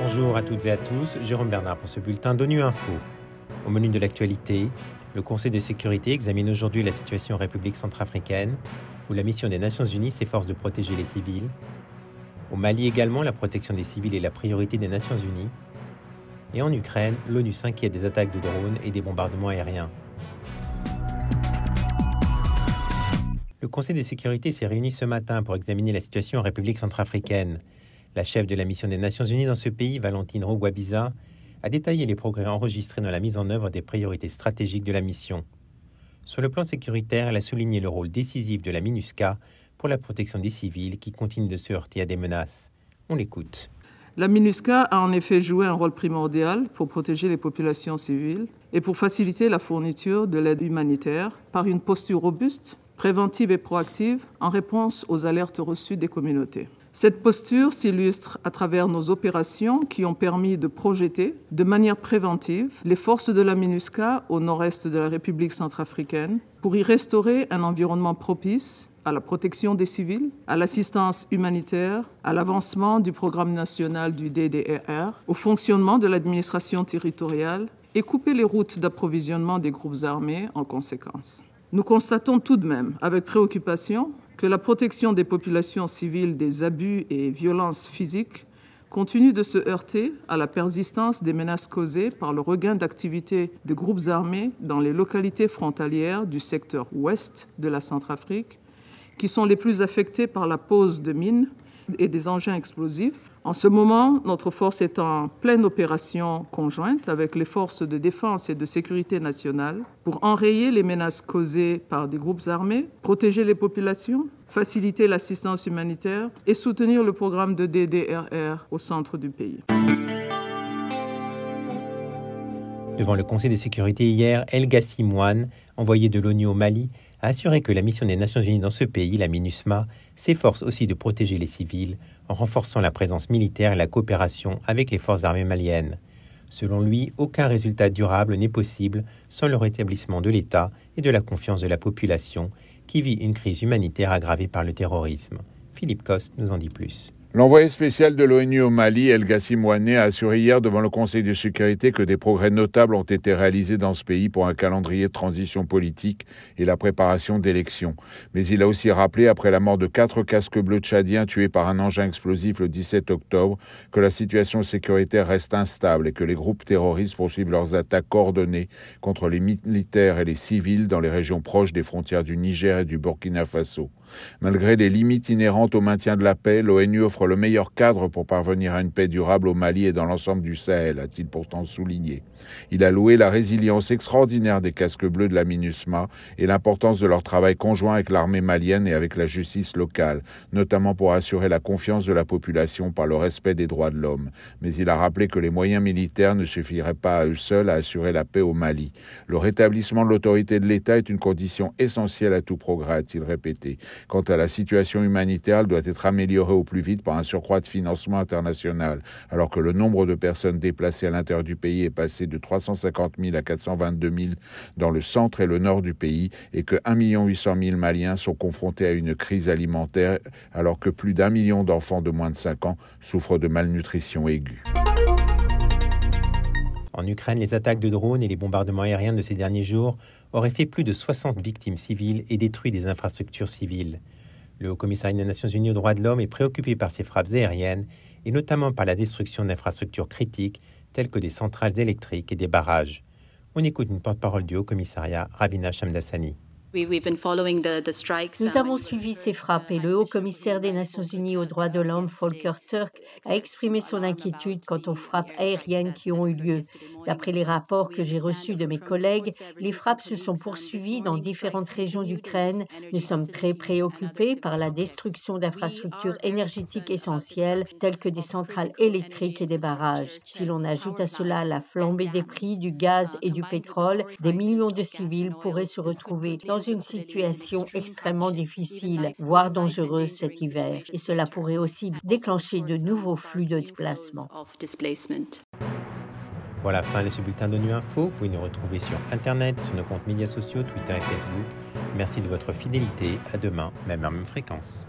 Bonjour à toutes et à tous, Jérôme Bernard pour ce bulletin d'ONU Info. Au menu de l'actualité, le Conseil de sécurité examine aujourd'hui la situation en République centrafricaine, où la mission des Nations Unies s'efforce de protéger les civils. Au Mali également, la protection des civils est la priorité des Nations Unies. Et en Ukraine, l'ONU s'inquiète des attaques de drones et des bombardements aériens. Le Conseil de sécurité s'est réuni ce matin pour examiner la situation en République centrafricaine. La chef de la mission des Nations Unies dans ce pays, Valentine Rogwabiza, a détaillé les progrès enregistrés dans la mise en œuvre des priorités stratégiques de la mission. Sur le plan sécuritaire, elle a souligné le rôle décisif de la MINUSCA pour la protection des civils qui continuent de se heurter à des menaces. On l'écoute. La MINUSCA a en effet joué un rôle primordial pour protéger les populations civiles et pour faciliter la fourniture de l'aide humanitaire par une posture robuste, préventive et proactive en réponse aux alertes reçues des communautés. Cette posture s'illustre à travers nos opérations qui ont permis de projeter de manière préventive les forces de la MINUSCA au nord-est de la République centrafricaine pour y restaurer un environnement propice à la protection des civils, à l'assistance humanitaire, à l'avancement du programme national du DDRR, au fonctionnement de l'administration territoriale et couper les routes d'approvisionnement des groupes armés en conséquence. Nous constatons tout de même avec préoccupation que la protection des populations civiles des abus et violences physiques continue de se heurter à la persistance des menaces causées par le regain d'activité de groupes armés dans les localités frontalières du secteur ouest de la Centrafrique, qui sont les plus affectées par la pose de mines et des engins explosifs. En ce moment, notre force est en pleine opération conjointe avec les forces de défense et de sécurité nationale pour enrayer les menaces causées par des groupes armés, protéger les populations, faciliter l'assistance humanitaire et soutenir le programme de DDRR au centre du pays. Devant le Conseil de sécurité hier, El Gassimouane, envoyé de l'ONU au Mali, a assuré que la mission des Nations Unies dans ce pays, la MINUSMA, s'efforce aussi de protéger les civils en renforçant la présence militaire et la coopération avec les forces armées maliennes. Selon lui, aucun résultat durable n'est possible sans le rétablissement de l'État et de la confiance de la population qui vit une crise humanitaire aggravée par le terrorisme. Philippe Coste nous en dit plus. L'envoyé spécial de l'ONU au Mali, El Gassim Ouane, a assuré hier devant le Conseil de sécurité que des progrès notables ont été réalisés dans ce pays pour un calendrier de transition politique et la préparation d'élections. Mais il a aussi rappelé, après la mort de quatre casques bleus tchadiens tués par un engin explosif le 17 octobre, que la situation sécuritaire reste instable et que les groupes terroristes poursuivent leurs attaques coordonnées contre les militaires et les civils dans les régions proches des frontières du Niger et du Burkina Faso. Malgré les limites inhérentes au maintien de la paix, l'ONU offre le meilleur cadre pour parvenir à une paix durable au Mali et dans l'ensemble du Sahel, a-t-il pourtant souligné. Il a loué la résilience extraordinaire des casques bleus de la MINUSMA et l'importance de leur travail conjoint avec l'armée malienne et avec la justice locale, notamment pour assurer la confiance de la population par le respect des droits de l'homme. Mais il a rappelé que les moyens militaires ne suffiraient pas à eux seuls à assurer la paix au Mali. Le rétablissement de l'autorité de l'État est une condition essentielle à tout progrès, a-t-il répété. Quant à la situation humanitaire, elle doit être améliorée au plus vite par un surcroît de financement international, alors que le nombre de personnes déplacées à l'intérieur du pays est passé de 350 000 à 422 000 dans le centre et le nord du pays et que 1 800 000 Maliens sont confrontés à une crise alimentaire alors que plus d'un million d'enfants de moins de 5 ans souffrent de malnutrition aiguë. En Ukraine, les attaques de drones et les bombardements aériens de ces derniers jours auraient fait plus de 60 victimes civiles et détruit des infrastructures civiles. Le Haut Commissariat des Nations Unies aux droits de l'homme est préoccupé par ces frappes aériennes et notamment par la destruction d'infrastructures critiques telles que des centrales électriques et des barrages. On écoute une porte-parole du Haut Commissariat, Ravina Shamdasani. Nous avons suivi ces frappes et le haut commissaire des Nations Unies aux droits de l'homme, Volker Turk, a exprimé son inquiétude quant aux frappes aériennes qui ont eu lieu. D'après les rapports que j'ai reçus de mes collègues, les frappes se sont poursuivies dans différentes régions d'Ukraine. Nous sommes très préoccupés par la destruction d'infrastructures énergétiques essentielles telles que des centrales électriques et des barrages. Si l'on ajoute à cela la flambée des prix du gaz et du pétrole, des millions de civils pourraient se retrouver dans une situation extrêmement difficile, voire dangereuse cet hiver. Et cela pourrait aussi déclencher de nouveaux flux de déplacement. Voilà, fin de ce bulletin d'ONU Info. Vous pouvez nous retrouver sur Internet, sur nos comptes médias sociaux, Twitter et Facebook. Merci de votre fidélité. À demain, même à même fréquence.